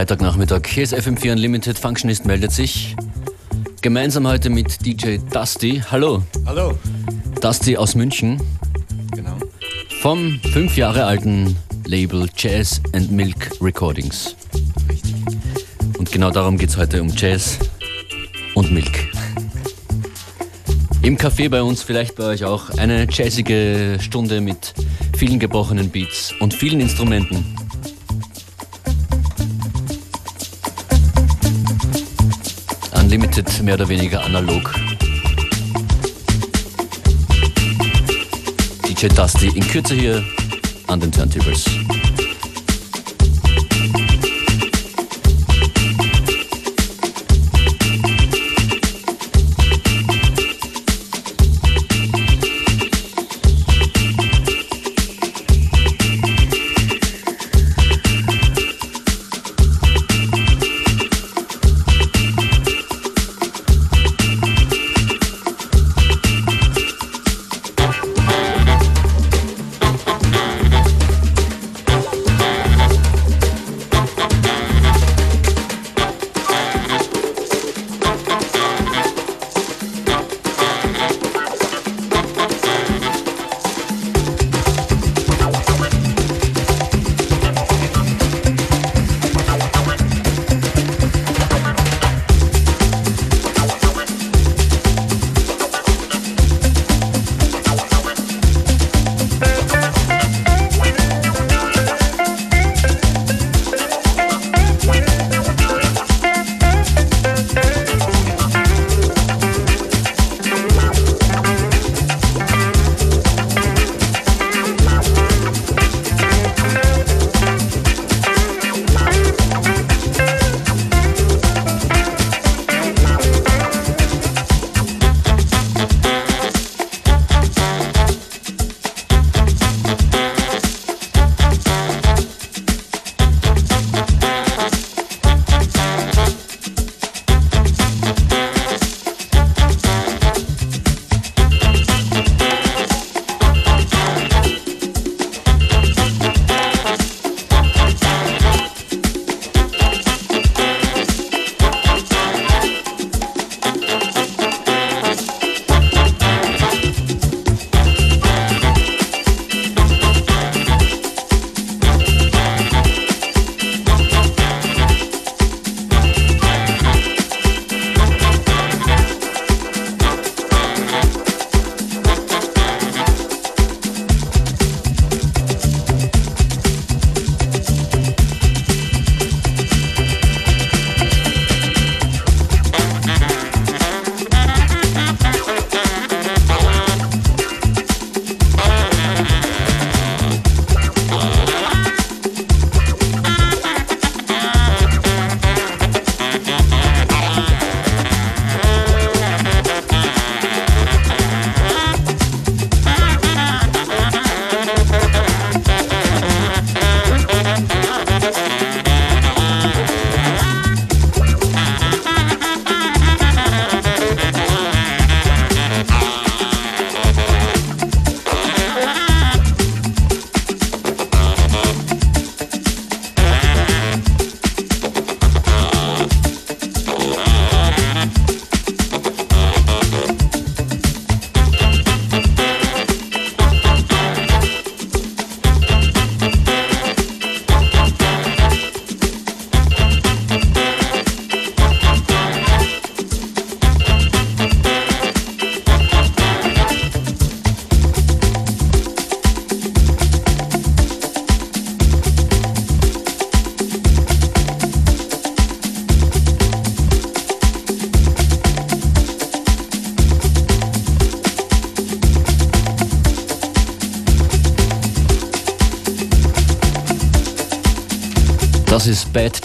Freitagnachmittag. Hier ist FM4 Unlimited. Functionist meldet sich. Gemeinsam heute mit DJ Dusty. Hallo. Hallo. Dusty aus München. Genau. Vom fünf Jahre alten Label Jazz and Milk Recordings. Richtig. Und genau darum geht es heute um Jazz und Milk. Im Café bei uns, vielleicht bei euch auch, eine jazzige Stunde mit vielen gebrochenen Beats und vielen Instrumenten. Unlimited, mehr oder weniger analog. DJ Dusty in Kürze hier an den Turntables.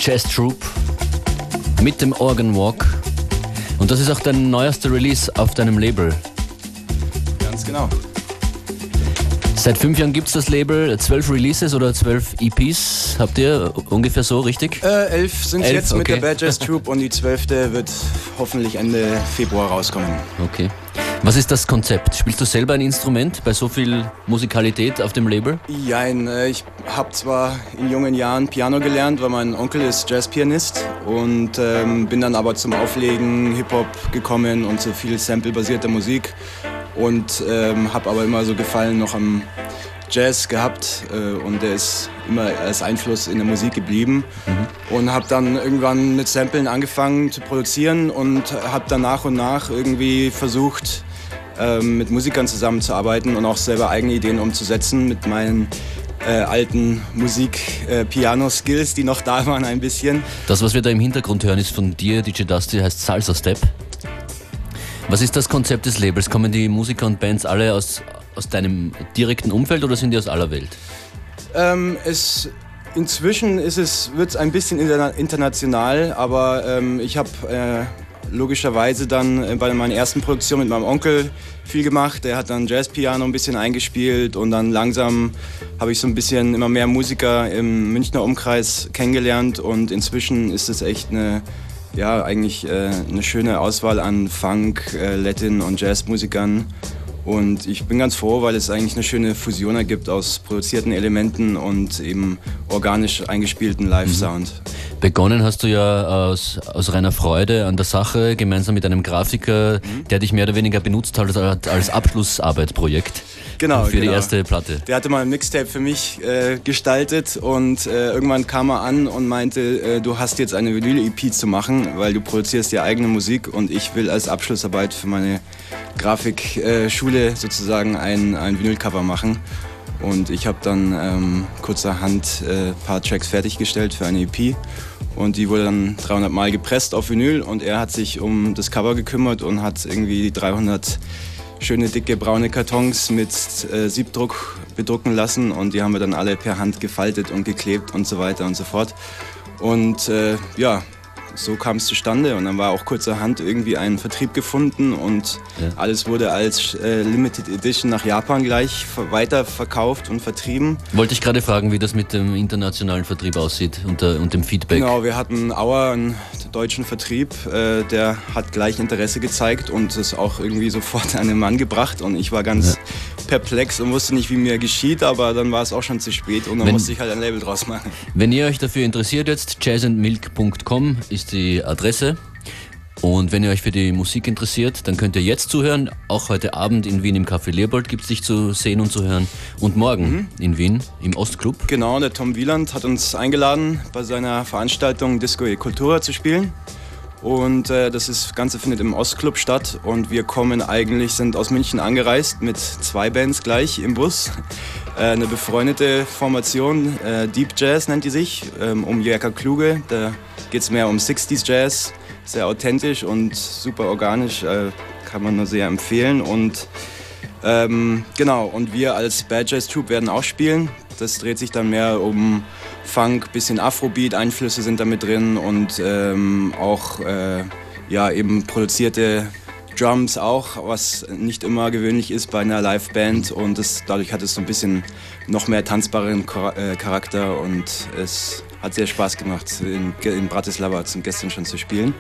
Jazz Troop mit dem Organ Walk. Und das ist auch dein neuester Release auf deinem Label. Ganz genau. Seit fünf Jahren gibt es das Label, zwölf Releases oder zwölf EPs habt ihr ungefähr so, richtig? Äh, elf sind Elf, jetzt mit okay. der Bad Jazz Troop und die zwölfte wird hoffentlich Ende Februar rauskommen. Okay. Was ist das Konzept? Spielst du selber ein Instrument bei so viel Musikalität auf dem Label? Jein, äh, ich habe zwar in jungen Jahren Piano gelernt, weil mein Onkel ist Jazzpianist und ähm, bin dann aber zum Auflegen Hip-Hop gekommen und so viel samplebasierter Musik und ähm, habe aber immer so Gefallen noch am Jazz gehabt äh, und der ist immer als Einfluss in der Musik geblieben. Mhm. Und habe dann irgendwann mit Samplen angefangen zu produzieren und habe dann nach und nach irgendwie versucht, mit Musikern zusammenzuarbeiten und auch selber eigene Ideen umzusetzen mit meinen äh, alten Musik-Piano-Skills, äh, die noch da waren ein bisschen. Das, was wir da im Hintergrund hören, ist von dir, DJ Dusty, heißt Salsa Step. Was ist das Konzept des Labels? Kommen die Musiker und Bands alle aus, aus deinem direkten Umfeld oder sind die aus aller Welt? Ähm, es, inzwischen ist es, wird es ein bisschen international, aber ähm, ich habe äh, logischerweise dann äh, bei meiner ersten Produktion mit meinem Onkel viel gemacht. Der hat dann Jazzpiano ein bisschen eingespielt und dann langsam habe ich so ein bisschen immer mehr Musiker im Münchner Umkreis kennengelernt und inzwischen ist es echt eine, ja, eigentlich äh, eine schöne Auswahl an Funk, äh, Latin und Jazzmusikern. Und ich bin ganz froh, weil es eigentlich eine schöne Fusion ergibt aus produzierten Elementen und eben organisch eingespielten Live-Sound. Mhm. Begonnen hast du ja aus, aus reiner Freude an der Sache, gemeinsam mit einem Grafiker, mhm. der dich mehr oder weniger benutzt hat als, als Abschlussarbeitprojekt. Genau, für genau. die erste Platte. Der hatte mal ein Mixtape für mich äh, gestaltet und äh, irgendwann kam er an und meinte, äh, du hast jetzt eine Vinyl-EP zu machen, weil du produzierst ja eigene Musik und ich will als Abschlussarbeit für meine Grafikschule sozusagen ein, ein Vinylcover machen. Und ich habe dann ähm, kurzerhand ein äh, paar Tracks fertiggestellt für eine EP. Und die wurde dann 300 Mal gepresst auf Vinyl und er hat sich um das Cover gekümmert und hat irgendwie 300 schöne dicke braune Kartons mit äh, Siebdruck bedrucken lassen und die haben wir dann alle per Hand gefaltet und geklebt und so weiter und so fort. Und äh, ja, so kam es zustande und dann war auch kurzerhand irgendwie ein Vertrieb gefunden und ja. alles wurde als äh, Limited Edition nach Japan gleich weiterverkauft und vertrieben. Wollte ich gerade fragen, wie das mit dem internationalen Vertrieb aussieht und, äh, und dem Feedback. Genau, wir hatten Auer, einen deutschen Vertrieb, äh, der hat gleich Interesse gezeigt und es auch irgendwie sofort an den Mann gebracht und ich war ganz ja. Perplex und wusste nicht, wie mir geschieht, aber dann war es auch schon zu spät und dann wenn, musste ich halt ein Label draus machen. Wenn ihr euch dafür interessiert jetzt, jazzandmilk.com ist die Adresse. Und wenn ihr euch für die Musik interessiert, dann könnt ihr jetzt zuhören. Auch heute Abend in Wien im Café Leopold gibt es dich zu sehen und zu hören. Und morgen mhm. in Wien im Ostclub. Genau, der Tom Wieland hat uns eingeladen, bei seiner Veranstaltung Disco e Cultura zu spielen. Und äh, das ist, Ganze findet im Ostclub statt. Und wir kommen eigentlich, sind aus München angereist mit zwei Bands gleich im Bus. Äh, eine befreundete Formation, äh, Deep Jazz nennt die sich, ähm, um Jörg Kluge. Da geht es mehr um 60s Jazz, sehr authentisch und super organisch, äh, kann man nur sehr empfehlen. Und ähm, genau, und wir als Bad Jazz Troupe werden auch spielen. Das dreht sich dann mehr um Funk, bisschen Afrobeat, Einflüsse sind da mit drin und ähm, auch äh, ja, eben produzierte Drums auch, was nicht immer gewöhnlich ist bei einer Liveband und das, dadurch hat es so ein bisschen noch mehr tanzbaren äh, Charakter und es hat sehr Spaß gemacht, in, in Bratislava zum gestern schon zu spielen.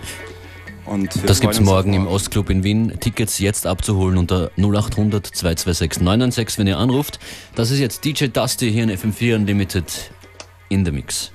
Und das gibt es morgen im Ostclub in Wien. Tickets jetzt abzuholen unter 0800 226 996, wenn ihr anruft. Das ist jetzt DJ Dusty hier in FM4 Unlimited in the Mix.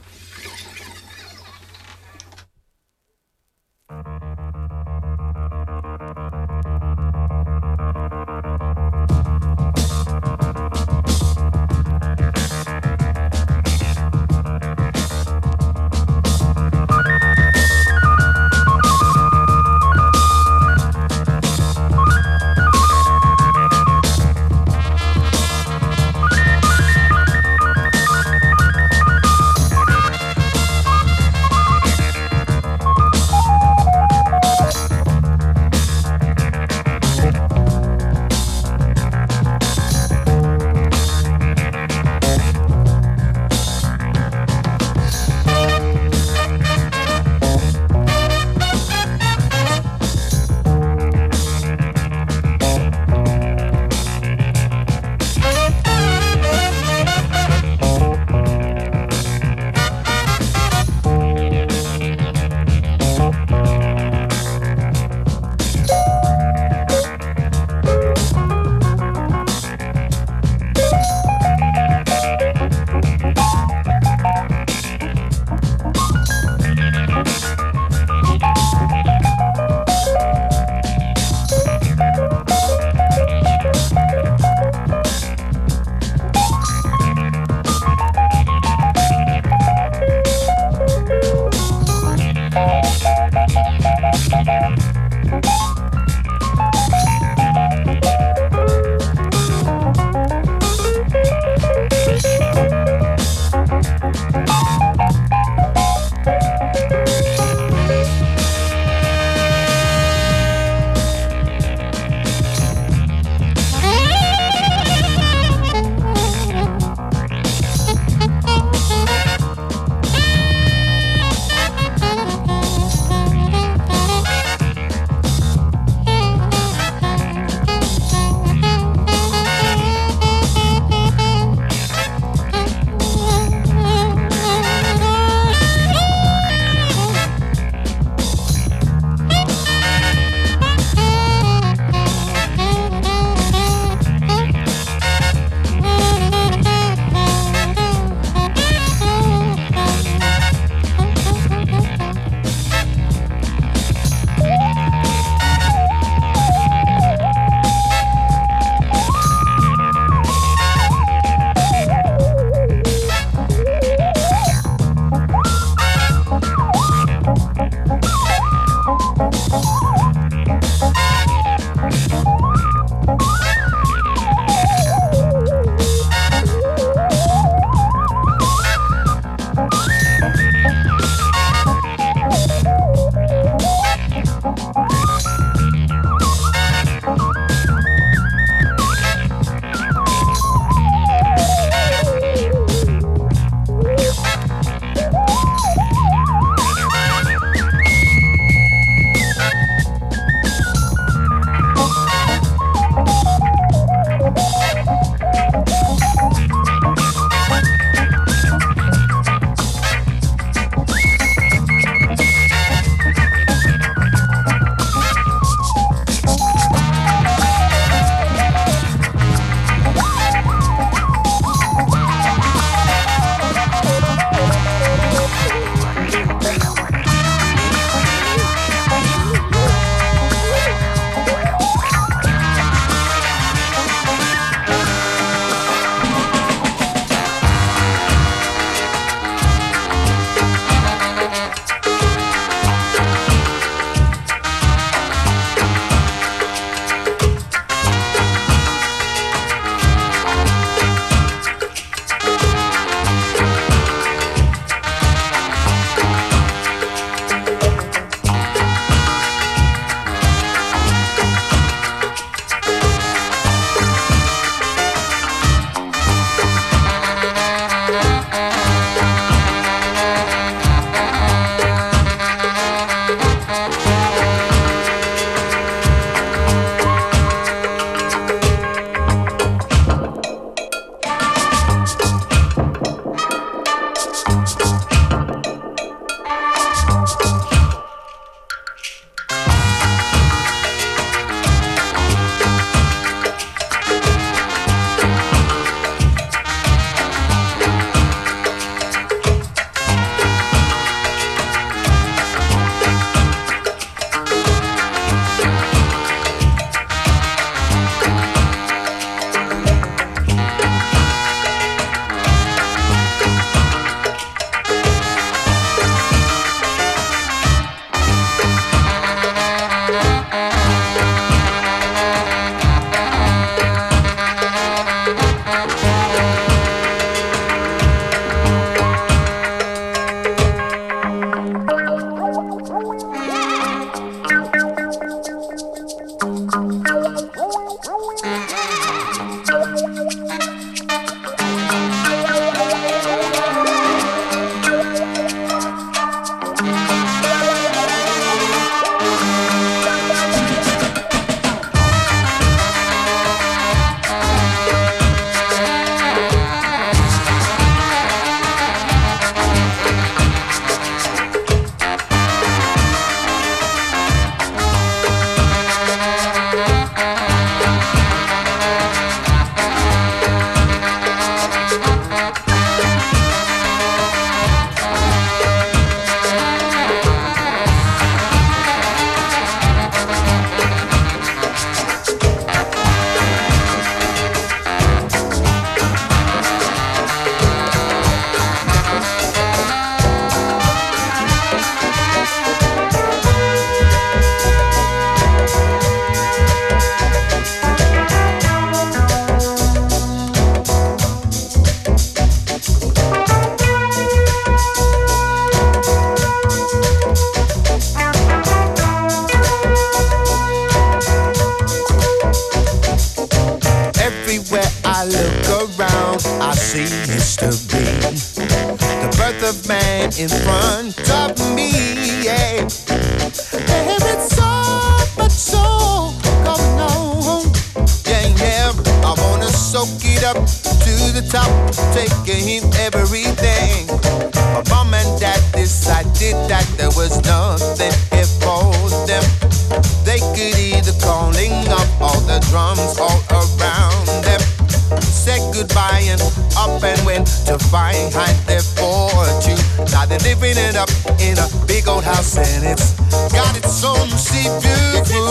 Goodbye up and went to find their fortune. Now they're living it up in a big old house and it's got its own sea view.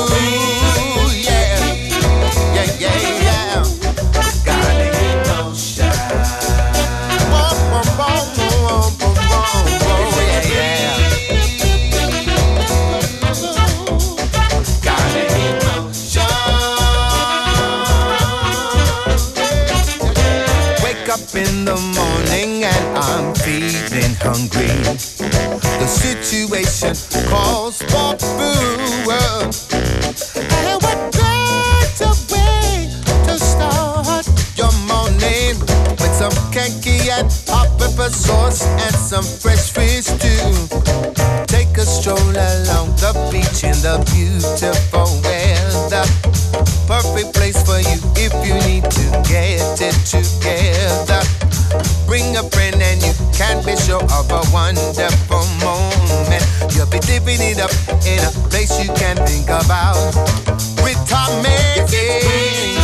Yeah, yeah, yeah, yeah. Hungry. The situation calls for food. And what better way to start your morning with some kenky and hot pepper sauce and some fresh fish too. Take a stroll along the beach in the beautiful weather perfect place for you if you need to get it together. Bring a friend and you can be sure of a wonderful moment. You'll be living it up in a place you can think about. With Tom yeah.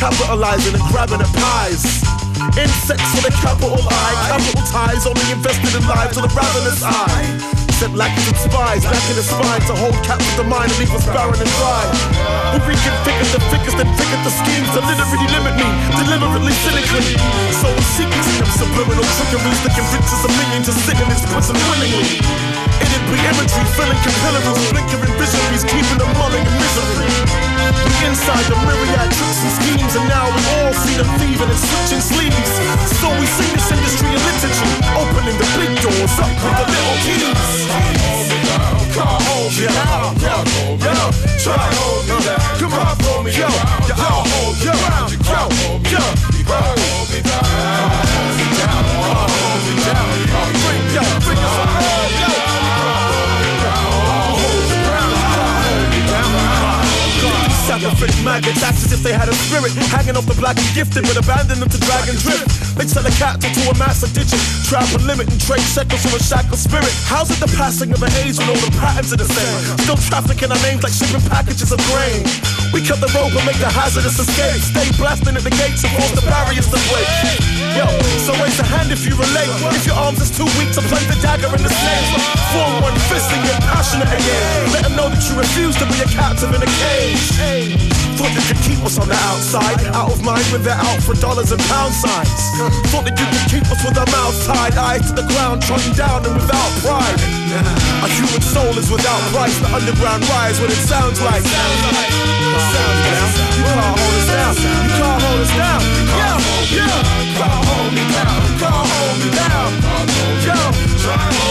Capitalizing and grabbing at pies. Insects with a capital I, capital ties, only invested in lives with a ravenous eye. Sent lacking spies back in the spine to hold captive the mind and leave us barren and dry. We reconfigured the figures, then figured the schemes to literally limit me, deliberately, cynically. So we secrecy of subliminal trickeries that can riches a million to sit in its prison willingly vividly imagery, filling capillaries, blinkering visionaries, keeping them mulling in misery. We inside the myriad tricks and schemes, and now we all see the thieving and switching sleeves. So we see this industry and liturgy, opening the big doors up with the little keys. Come hold me down, come hold me down, try hold me down, come hold me down, yo, yo, yo, yo, yo, hold me down, hold me down, hold me down, yo. Maggots act as if they had a spirit hanging off the black and gifted, but abandoned them to drag and drift. They sell a cat to a mass addiction, trap and limit and trade seconds from a shackled spirit. How's it the passing of an age when all the patterns are the same? Still trafficking our names like shipping packages of grain. We cut the rope and make the hazardous escape. Stay blasting at the gates and force the barriers to break. Yo, so raise a hand if you relate. If your arms is too weak to play the dagger in the snake, form one fist and get passionate again. Let them know that you refuse to be a captive in a cage. Thought you could keep us on the outside, out of mind with their out for dollars and pound signs. Thought that you could keep us with our mouths tied, eyes to the ground, trodden down and without pride. A human soul is without price. The underground rise what it sounds like. Sounds like. Sounds down. You can't hold us down. You can't hold us down. Yeah, yeah. Can't hold me down. Can't hold me down. Yo, try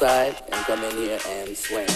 outside and come in here and swing.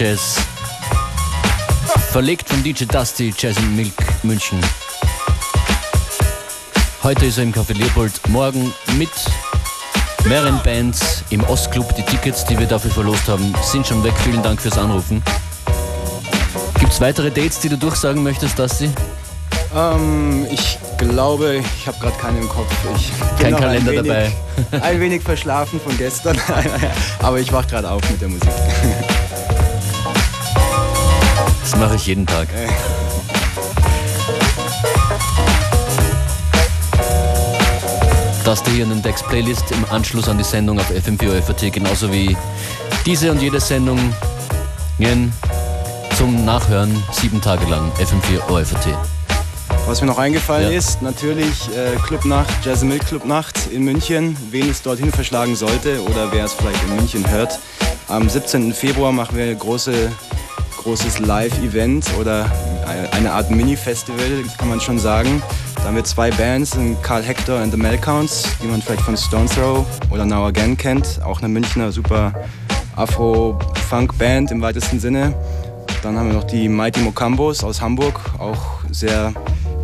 Jazz. Verlegt von DJ Dusty, Jazz in Milk München. Heute ist er im Café Leopold, morgen mit mehreren Bands im Ostclub. Die Tickets, die wir dafür verlost haben, sind schon weg. Vielen Dank fürs Anrufen. Gibt es weitere Dates, die du durchsagen möchtest, Dusty? Ähm, ich glaube, ich habe gerade keinen im Kopf. Ich Kein Kalender ein wenig, dabei. ein wenig verschlafen von gestern, aber ich wach gerade auf mit der Musik. Das mache ich jeden Tag. Das hier in den Dex Playlist im Anschluss an die Sendung auf FM4 FAT, genauso wie diese und jede Sendung zum Nachhören sieben Tage lang FM4 OFAT. Was mir noch eingefallen Ja. ist, natürlich äh, Clubnacht, Jazz Milk Clubnacht in München. Wen es dorthin verschlagen sollte oder wer es vielleicht in München hört. Am 17. Februar machen wir ein große, großes Live-Event oder eine Art Mini-Festival, kann man schon sagen. Da haben wir zwei Bands, Carl Hector and the Melcounts, die man vielleicht von Stone Throw oder Now Again kennt. Auch eine Münchner super Afro-Funk-Band im weitesten Sinne. Dann haben wir noch die Mighty Mokambos aus Hamburg, auch sehr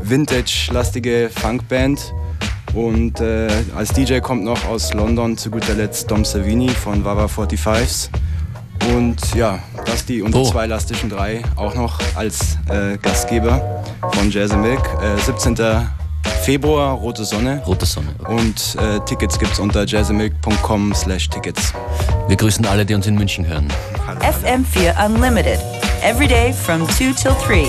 vintage-lastige Funkband. Und äh, als DJ kommt noch aus London zu guter Letzt Dom Savini von Wawa 45s. Und ja, Basti und Wo? die zwei Lastischen Drei auch noch als äh, Gastgeber von Jazz Milk. Äh, 17. Februar, Rote Sonne. Rote Sonne. Und äh, Tickets gibt's unter jazzmilk.com slash tickets. Wir grüßen alle, die uns in München hören. FM4 Unlimited. Every day from 2 till 3.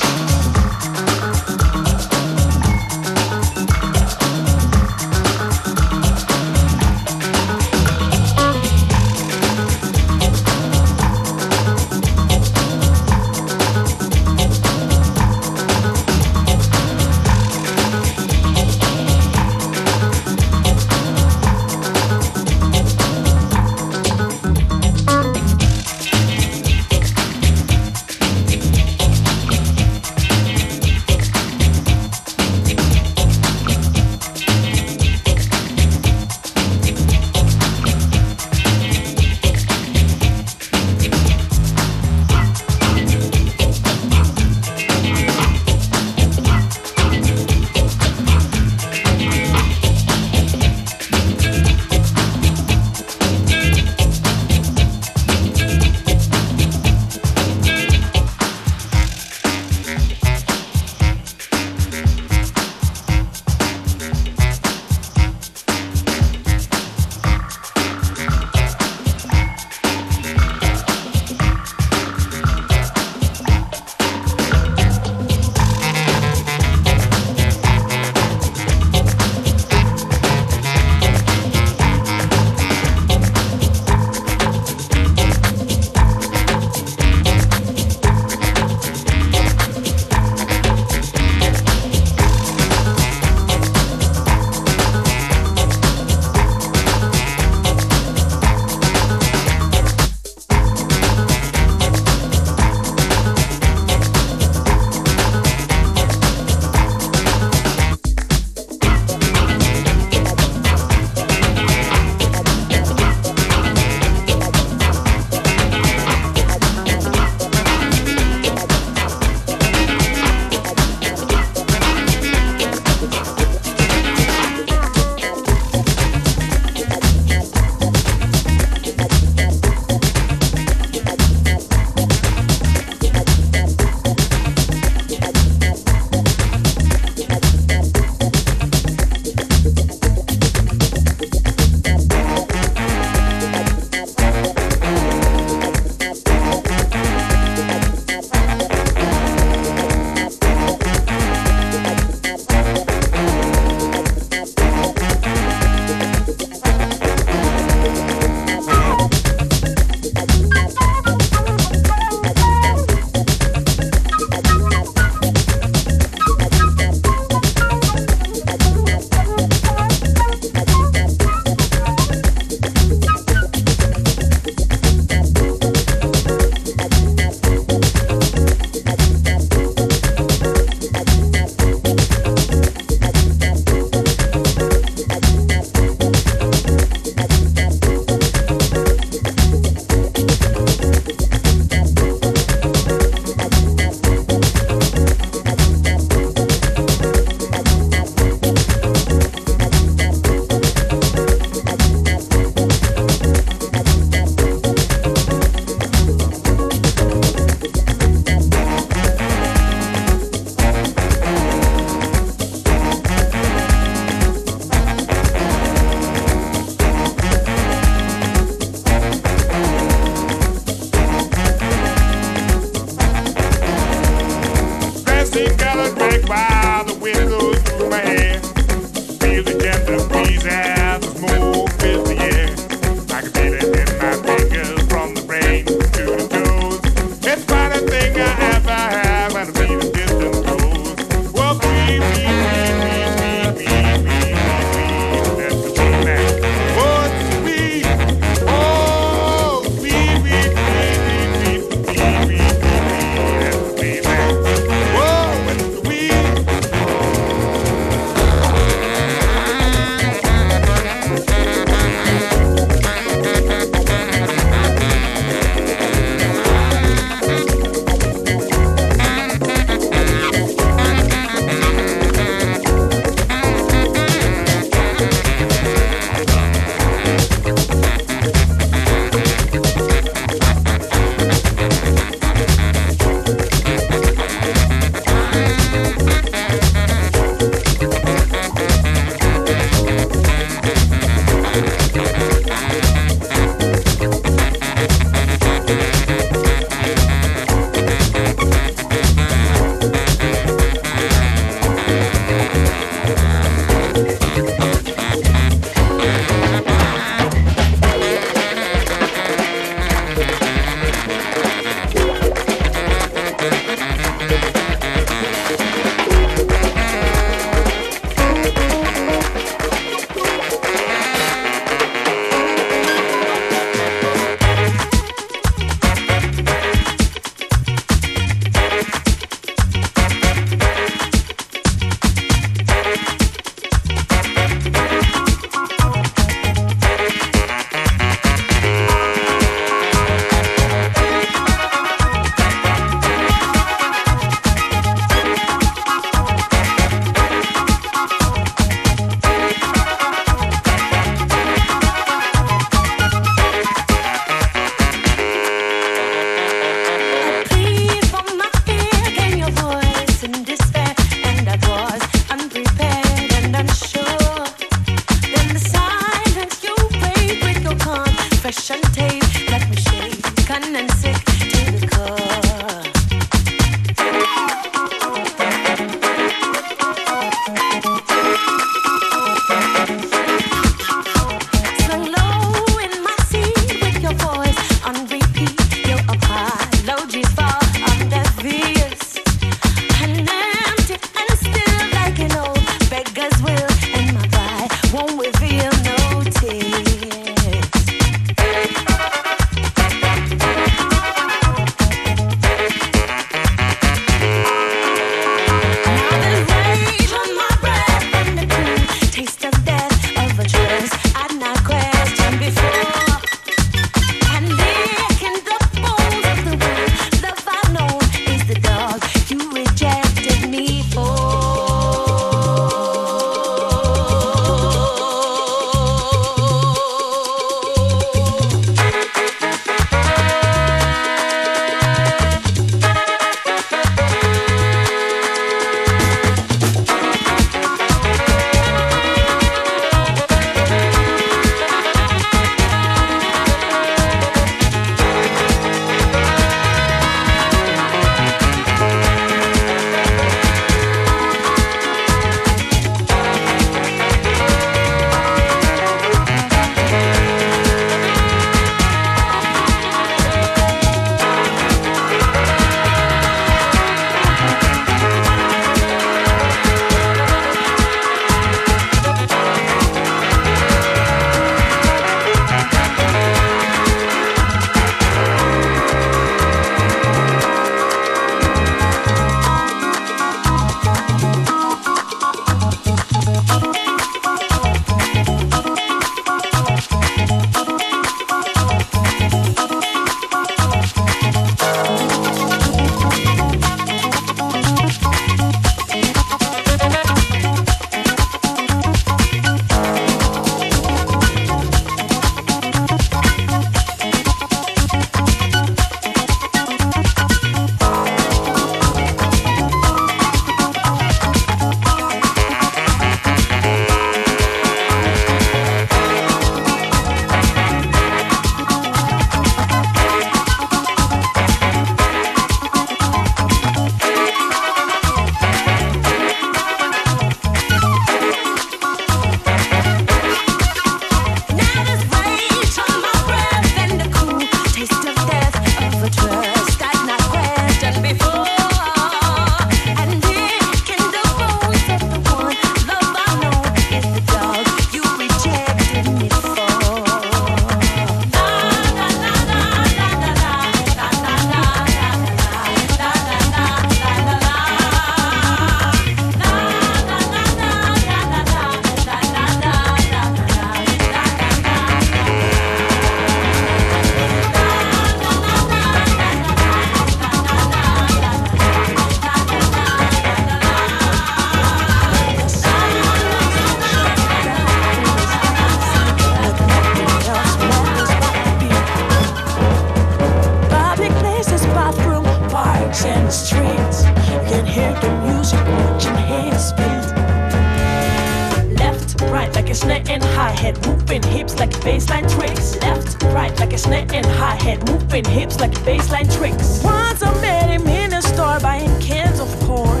head, moving hips like baseline tricks. Left, right like a snare and high head, moving hips like baseline tricks. Once I met him in a store buying cans of corn.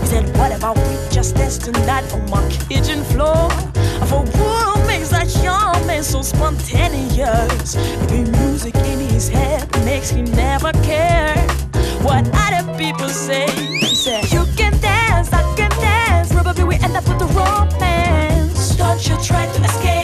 He said, What about we just dance tonight on my kitchen floor? For woman makes like young man so spontaneous. The music in his head makes him never care what other people say. He said, You can dance, I can dance. Probably we end up with a romance. Don't you try to escape.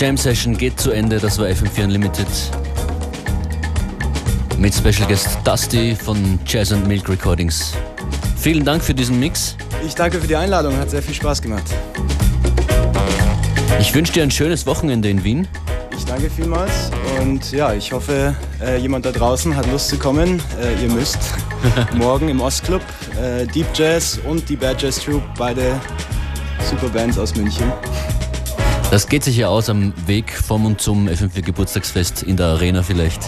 Jam Session geht zu Ende, das war FM4 Unlimited. Mit Special Guest Dusty von Jazz and Milk Recordings. Vielen Dank für diesen Mix. Ich danke für die Einladung, hat sehr viel Spaß gemacht. Ich wünsche dir ein schönes Wochenende in Wien. Ich danke vielmals und ja, ich hoffe, äh, jemand da draußen hat Lust zu kommen. Äh, ihr müsst. Morgen im Ostclub äh, Deep Jazz und die Bad Jazz Troupe, beide super Bands aus München. Das geht sich ja aus am Weg vom und zum FM4 Geburtstagsfest in der Arena vielleicht.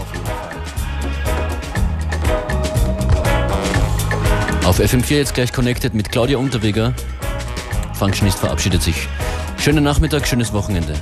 Auf FM4 jetzt gleich connected mit Claudia Unterweger. Functionist verabschiedet sich. Schönen Nachmittag, schönes Wochenende.